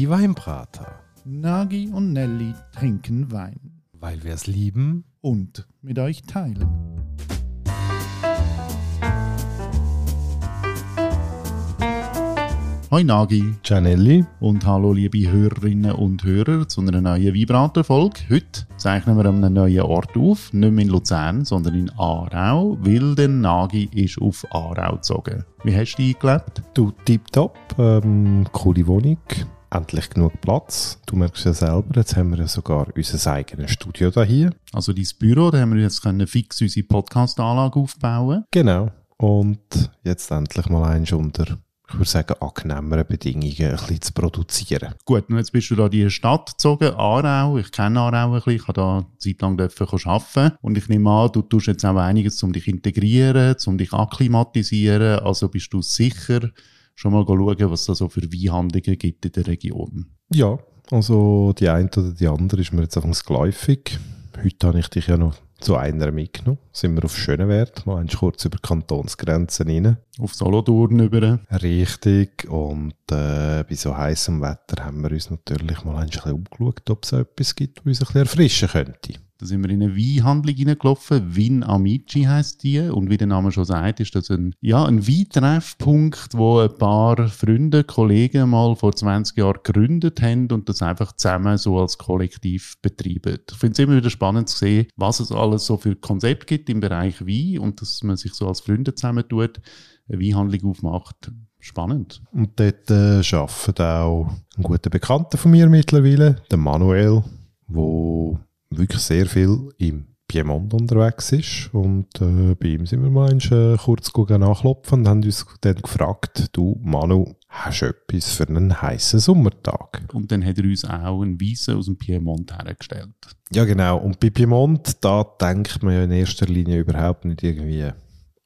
Die Weinbrater. Nagi und Nelly trinken Wein. Weil wir es lieben. Und mit euch teilen. Hoi Nagi. Gianelli. Und hallo liebe Hörerinnen und Hörer zu einer neuen Vibrator-Folge. Heute zeichnen wir an einem neuen Ort auf, nicht mehr in Luzern, sondern in Aarau, weil der Nagi ist auf Aarau gezogen. Wie hast du eingelebt? Du, tipptopp. Ähm, coole Wohnung. Endlich genug Platz. Du merkst ja selber, jetzt haben wir ja sogar unser eigenes Studio da hier. Also dein Büro, da haben wir jetzt können fix unsere Podcast-Anlage aufbauen. Genau. Und jetzt endlich mal eins unter ich würde sagen, angenehmeren Bedingungen ein bisschen zu produzieren. Gut, und jetzt bist du da in die Stadt gezogen, Aarau. Ich kenne Aarau ein bisschen, ich habe da eine Zeit lang arbeiten Und ich nehme an, du tust jetzt auch einiges, um dich zu integrieren, um dich akklimatisieren. Also bist du sicher schon mal schauen, was da so für Weinhandlungen gibt in der Region? Ja, also die eine oder die andere ist mir jetzt einfach geläufig. Heute habe ich dich ja noch zu einer mitgenommen. Sind wir auf Schönewert, mal kurz über Kantonsgrenzen rein. Auf Solothurn über. Richtig. Und äh, bei so heißem Wetter haben wir uns natürlich mal ein bisschen umgeschaut, ob es etwas gibt, was uns ein bisschen erfrischen könnte. Da sind wir in eine Weinhandlung reingelaufen. Vin Amici heisst die. Und wie der Name schon sagt, ist das ein, ja, ein Weintreffpunkt, wo ein paar Freunde, Kollegen mal vor 20 Jahren gegründet haben und das einfach zusammen so als Kollektiv betreiben. Ich finde es immer wieder spannend zu sehen, was es alles so für Konzept gibt im Bereich Wein und dass man sich so als Freunde zusammentut, eine Weinhandlung aufmacht. Spannend. Und dort äh, arbeitet auch ein guter Bekannter von mir mittlerweile, der Manuel, wo wirklich sehr viel im Piemont unterwegs ist. Und äh, bei ihm sind wir mal äh, kurz nachklopfen und haben uns dann gefragt, du Manu, hast du etwas für einen heißen Sommertag? Und dann hat er uns auch einen Weissen aus dem Piemont hergestellt. Ja genau, und bei Piemont, da denkt man ja in erster Linie überhaupt nicht irgendwie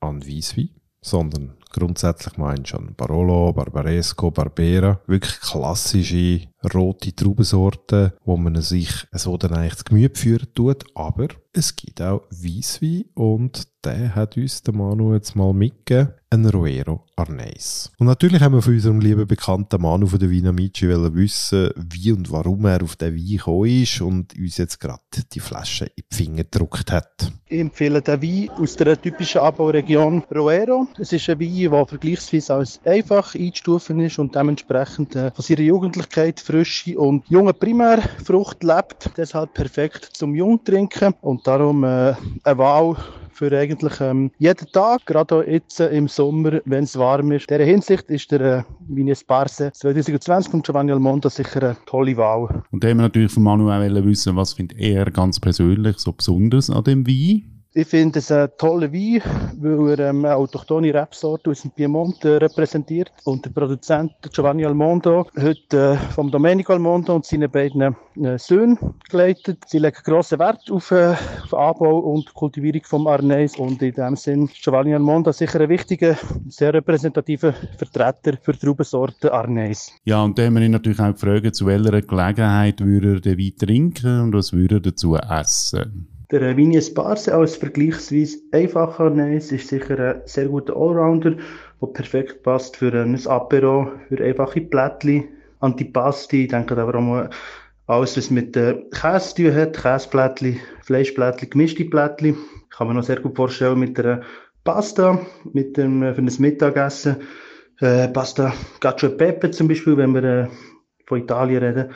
an Weisswein, sondern grundsätzlich meinst du an Barolo, Barbaresco, Barbera. Wirklich klassische rote Traubensorten, wo man sich so dann eigentlich das Gemüse führen tut. Aber es gibt auch Weisswein und der hat uns der Manu jetzt mal mitgegeben, ein Roero Arneis. Und natürlich haben wir von unserem lieben bekannten Manu von der Vina Amici wissen, wie und warum er auf den Wein gekommen ist und uns jetzt gerade die Flasche in die Finger gedruckt hat. Ich empfehle den Wein aus der typischen Abbauregion Roero. Es ist ein Wein, der vergleichsweise als einfach einzustufen ist und dementsprechend äh, von seiner Jugendlichkeit frische und junge Primärfrucht lebt. Deshalb perfekt zum Jungtrinken und darum äh, eine Wahl für eigentlich ähm, jeden Tag, gerade auch jetzt äh, im Sommer, wenn es warm ist. In dieser Hinsicht ist der äh, Vines Barse 2020 von Giovanni Almonda sicher eine tolle Wahl. Und da haben wir natürlich von Manuel wissen, was findet er ganz persönlich so besonders an dem Wein? Ich finde es ein toller Wein, weil er ähm, eine autochtone Rebsorte aus dem Piemont äh, repräsentiert. Und der Produzent Giovanni Almondo, heute äh, vom Domenico Almondo und seinen beiden äh, Söhnen geleitet. Sie legen grossen Wert auf, äh, auf Anbau und Kultivierung vom Arneis. Und in dem Sinn Giovanni Almondo sicher ein wichtiger, sehr repräsentativer Vertreter für die Traubensorte Arneis. Ja, und da haben wir ihn natürlich auch gefragt, zu welcher Gelegenheit würde er den Wein trinken und was würde er dazu essen. Der Vinius Barse als vergleichsweise einfacher Neis ist sicher ein sehr guter Allrounder, der perfekt passt für ein Apero, für einfache Plättchen, Antipasti, ich denke aber auch mal alles, was mit Käse zu hat, Käseplättchen, Fleischplättchen, gemischte Plättchen. Kann man noch sehr gut vorstellen mit der Pasta, mit dem, für ein Mittagessen. Äh, Pasta Cacio e Pepe zum Beispiel, wenn wir äh, von Italien reden.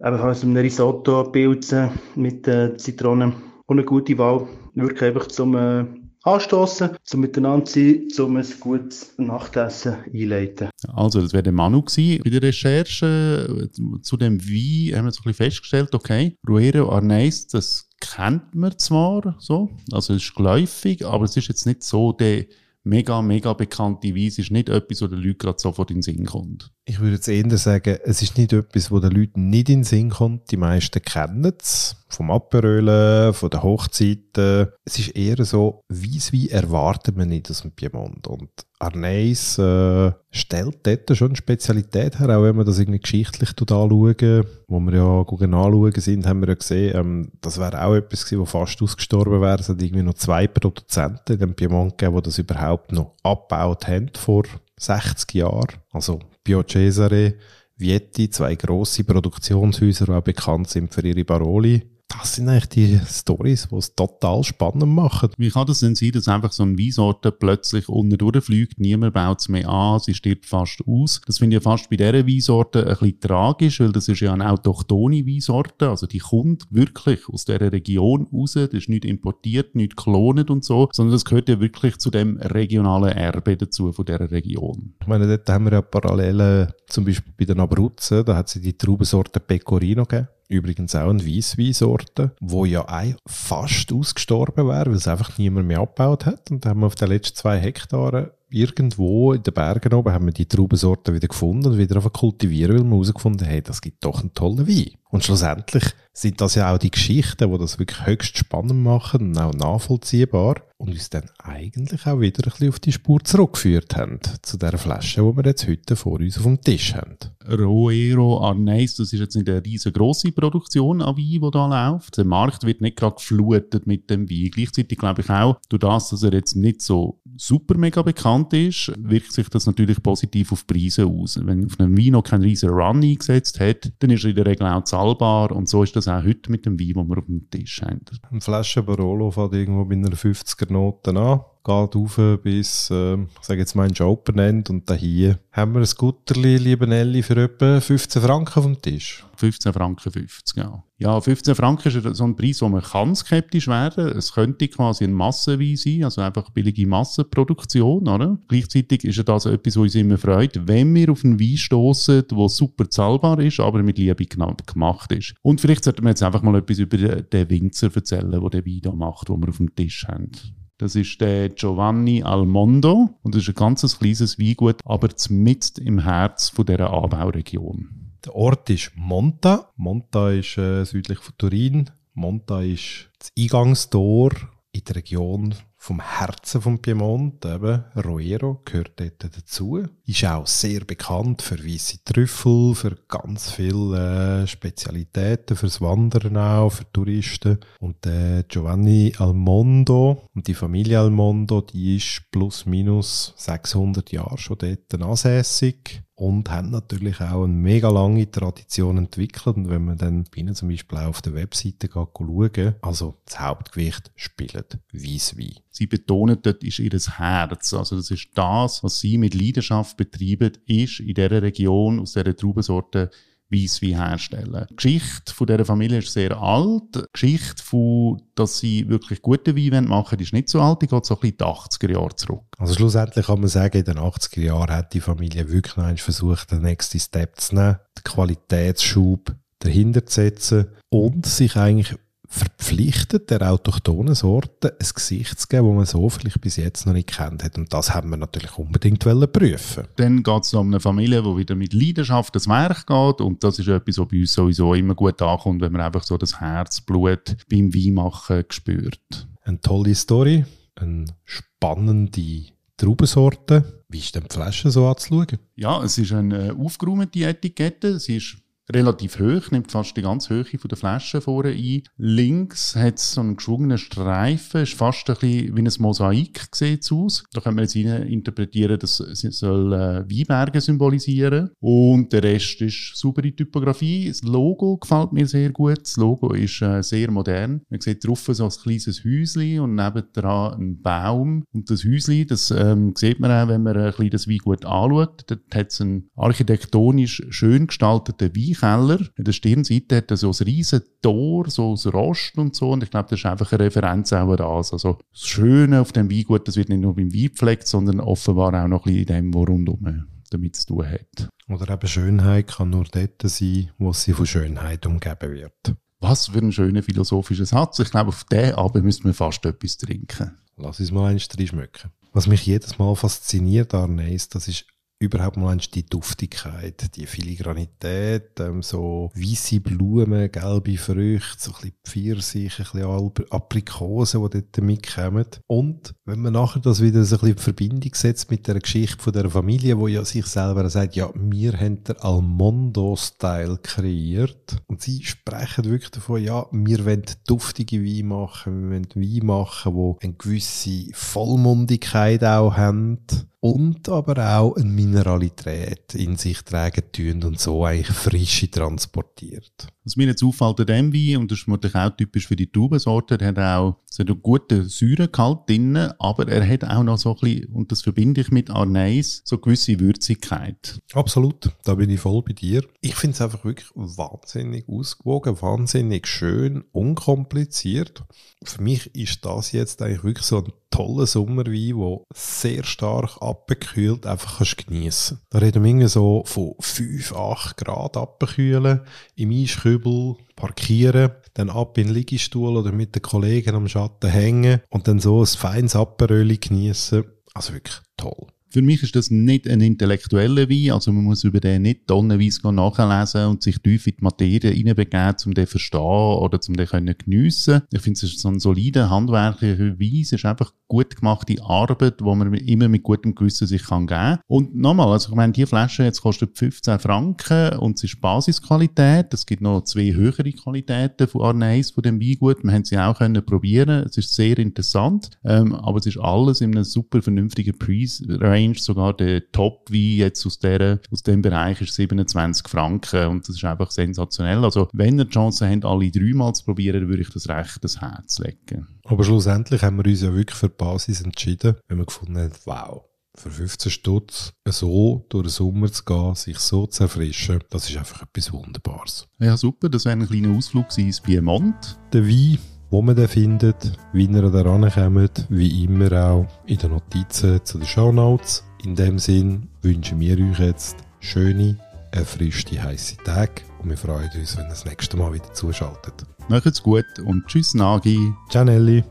Aus einem Risotto, Pilze mit äh, Zitronen und eine gute Wahl. Wirklich einfach zum äh, Anstoßen, zum Miteinander sein, zum ein gutes Nachtessen einleiten. Also, das wäre der Manu gewesen. Bei der Recherche zu dem Wein haben wir so ein bisschen festgestellt, okay, Ruero Arneis, das kennt man zwar so, also es ist geläufig, aber es ist jetzt nicht so der mega, mega bekannte Weise ist nicht etwas, wo den Leuten gerade sofort in den Sinn kommt. Ich würde jetzt eher sagen, es ist nicht etwas, wo den Leuten nicht in den Sinn kommt. Die meisten kennen es. Vom Aperölen, von den Hochzeiten. Es ist eher so, Weisswein erwartet man nicht aus dem Piemont. Und Arneis äh, stellt dort schon eine Spezialität her, auch wenn wir das irgendwie geschichtlich anschauen. Wo wir ja anschauen sind, haben wir ja gesehen, ähm, das wäre auch etwas gewesen, was fast ausgestorben wäre. Es hat irgendwie noch zwei Produzenten in dem Piemont gegeben, die das überhaupt noch abgebaut haben vor 60 Jahren. Also Bio Cesare, Vietti, zwei grosse Produktionshäuser, die auch bekannt sind für ihre Baroli das sind eigentlich die Stories, die es total spannend machen. Wie kann das denn sein, dass einfach so ein Weinsorte plötzlich unten durchfliegt, niemand baut es mehr an, sie stirbt fast aus? Das finde ich fast bei dieser Weinsorte ein bisschen tragisch, weil das ist ja eine autochtone Weinsorte, also die kommt wirklich aus dieser Region raus, das ist nicht importiert, nicht kloniert und so, sondern das gehört ja wirklich zu dem regionalen Erbe dazu von dieser Region. Ich meine, dort haben wir ja Parallelen, zum Beispiel bei den Abruzzen, da hat sie die Traubensorte Pecorino gegeben Übrigens auch eine Weissweinsorte, wo ja fast ausgestorben wäre, weil es einfach niemand mehr abgebaut hat. Und da haben wir auf den letzten zwei Hektaren irgendwo in den Bergen oben haben wir die Traubensorte wieder gefunden und wieder kultivieren, weil wir herausgefunden haben, hey, das gibt doch einen tollen Wein. Und schlussendlich sind das ja auch die Geschichten, die das wirklich höchst spannend machen und auch nachvollziehbar und uns dann eigentlich auch wieder ein bisschen auf die Spur zurückgeführt haben, zu der Flasche, die wir jetzt heute vor uns auf dem Tisch haben. Roero Arneis, das ist jetzt nicht eine riesengroße Produktion an Wein, die da läuft. Der Markt wird nicht gerade geflutet mit dem Wein. Gleichzeitig glaube ich auch, durch das, dass er jetzt nicht so super mega bekannt ist, wirkt sich das natürlich positiv auf Preise aus. Wenn auf einem Wein noch kein riesen Run eingesetzt hat, dann ist er in der Regel auch zahlbar und so ist das auch heute mit dem Wein, den wir auf dem Tisch haben. Eine Flasche Barolo fährt irgendwo bei einer 50er Noten an geht rauf bis, äh, ich sage jetzt mal, ein Open End und da hier haben wir ein Gutterli, liebe Nelly, für etwa 15 Franken vom Tisch. 15 Franken 50, ja. Ja, 15 Franken ist so ein Preis, wo man kann skeptisch werden. Es könnte quasi ein Massenwein sein, also einfach billige Massenproduktion, oder? Gleichzeitig ist das etwas, was uns immer freut, wenn wir auf einen Wein stoßen, der super zahlbar ist, aber mit Liebe gemacht ist. Und vielleicht sollten wir jetzt einfach mal etwas über den Winzer erzählen, der den Wein da macht, den wir auf dem Tisch haben. Das ist der Giovanni Almondo und das ist ein ganz kleines Weingut, aber mitten im Herz von dieser Anbauregion. Der Ort ist Monta. Monta ist äh, südlich von Turin. Monta ist das Eingangstor in der Region vom Herzen vom Piemont, eben Roero, gehört dort dazu. Ist auch sehr bekannt für weiße Trüffel, für ganz viele äh, Spezialitäten, fürs Wandern auch, für Touristen. Und der Giovanni Almondo und die Familie Almondo, die ist plus minus 600 Jahre schon dort ansässig und haben natürlich auch eine mega lange Tradition entwickelt. Und wenn man dann bei ihnen zum Beispiel auch auf der Webseite schauen, also das Hauptgewicht spielt Weisswein. Sie betonen, dort ist ihr Herz. Also das ist das, was sie mit Leidenschaft betreiben, ist in dieser Region aus dieser Traubensorte Weisswein herstellen. Die Geschichte von dieser Familie ist sehr alt. Die Geschichte, von, dass sie wirklich gute Wein machen ist nicht so alt. Die geht so ein bisschen die 80er Jahre zurück. Also schlussendlich kann man sagen, in den 80er Jahren hat die Familie wirklich noch versucht, den nächsten Step zu nehmen, den Qualitätsschub dahinter zu setzen und sich eigentlich verpflichtet, der autochthonen Sorte ein Gesicht zu geben, das man so vielleicht bis jetzt noch nicht kennt hat. Und das haben wir natürlich unbedingt prüfen Dann geht es um eine Familie, die wieder mit Leidenschaft das Werk geht. Und das ist etwas, was bei uns sowieso immer gut ankommt, wenn man einfach so das Herzblut beim Weinmachen spürt. Eine tolle Story, eine spannende Traubensorte. Wie ist denn die Flasche so anzuschauen? Ja, es ist eine aufgeräumte Etikette. Sie ist relativ hoch, nimmt fast die ganze Höhe von der Flasche vorne ein. Links hat es so einen geschwungenen Streifen, ist fast ein bisschen wie ein Mosaik sieht's aus. Da kann man jetzt rein interpretieren, dass es soll äh, Weinberge symbolisieren und der Rest ist saubere Typografie. Das Logo gefällt mir sehr gut. Das Logo ist äh, sehr modern. Man sieht drauf so ein kleines Häuschen und nebendran ein Baum. Und das Häuschen, das ähm, sieht man auch, wenn man ein bisschen das Weingut anschaut. Dort hat es einen architektonisch schön gestalteten Wein Keller. In der Stirnseite hat er so ein riesen Tor, so aus Rost und so. Und ich glaube, das ist einfach eine Referenz auch an das. Also das Schöne auf dem Weingut, das wird nicht nur beim Wein gepflegt, sondern offenbar auch noch ein bisschen in dem, was rundum damit zu tun hat. Oder eben Schönheit kann nur dort sein, wo sie von Schönheit umgeben wird. Was für ein schöner philosophischer Satz. Ich glaube, auf den Abend müssen wir fast etwas trinken. Lass uns mal eins schmecken. Was mich jedes Mal fasziniert an ist, das ist überhaupt mal die Duftigkeit, die Filigranität, ähm, so weiße Blumen, gelbe Früchte, so ein bisschen Pfirsich, ein bisschen Aprikosen, die dort mitkommen. Und wenn man nachher das wieder so ein bisschen in Verbindung setzt mit der Geschichte von der Familie, wo ja sich selber sagt, ja, wir haben den Almondo-Style kreiert. Und sie sprechen wirklich davon, ja, wir wollen duftige Wein machen, wir wollen Wein machen, die eine gewisse Vollmundigkeit auch haben und aber auch eine Mineralität in sich tragen tun und so eigentlich Frische transportiert. Was mir jetzt auffällt an dem Wein, und das ist natürlich auch typisch für die Traubensorte, er hat auch so einen guten Säuregehalt drin, aber er hat auch noch so ein bisschen, und das verbinde ich mit Arneis, so gewisse Würzigkeit. Absolut, da bin ich voll bei dir. Ich finde es einfach wirklich wahnsinnig ausgewogen, wahnsinnig schön, unkompliziert. Für mich ist das jetzt eigentlich wirklich so ein toller Sommerwein, der sehr stark abgekühlt einfach kannst geniessen. Da reden wir irgendwie so von 5, 8 Grad abkühlen, im Eiskübel parkieren, dann ab in den Liegestuhl oder mit den Kollegen am Schatten hängen und dann so ein feines Apperöli geniessen. Also wirklich toll. Für mich ist das nicht ein intellektueller Wein, also man muss über den nicht tonnenweise nachlesen und sich tief in die Materie hineinbegeben, um den zu verstehen oder um den können geniessen. Ich finde, es ist so ein solider handwerklicher Wein, es ist einfach gut gemachte Arbeit, wo man immer mit gutem Gewissen sich kann geben kann. Und nochmal, also ich meine, die Flasche jetzt kostet 15 Franken und es ist Basisqualität. Es gibt noch zwei höhere Qualitäten von Arneis, von dem Weingut. Wir haben sie auch können probieren. Es ist sehr interessant, ähm, aber es ist alles in einem super vernünftigen Preis-Range. Sogar der Top-Wein jetzt aus, der, aus dem Bereich ist 27 Franken und das ist einfach sensationell. Also wenn ihr die Chance habt, alle dreimal zu probieren, würde ich das recht das Herz legen. Aber schlussendlich haben wir uns ja wirklich für die Basis entschieden, wenn wir gefunden haben, wow, für 15 Stutz so durch den Sommer zu gehen, sich so zu erfrischen, das ist einfach etwas Wunderbares. Ja, super. Das wäre ein kleiner Ausflug ins Piemont. Der Wein, wo man den findet, wie ihr da rankommt, wie immer auch in den Notizen zu den Shownotes. In dem Sinn wünschen wir euch jetzt schöne, erfrischte, heiße Tage und wir freuen uns, wenn ihr das nächste Mal wieder zuschaltet. Macht's gut und tschüss Nagi. Ciao Nelly.